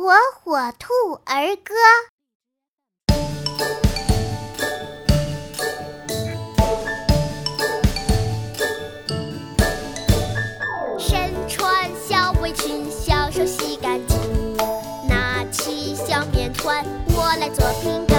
火火兔儿歌。身穿小围裙小手洗干净拿起小面团我来做饼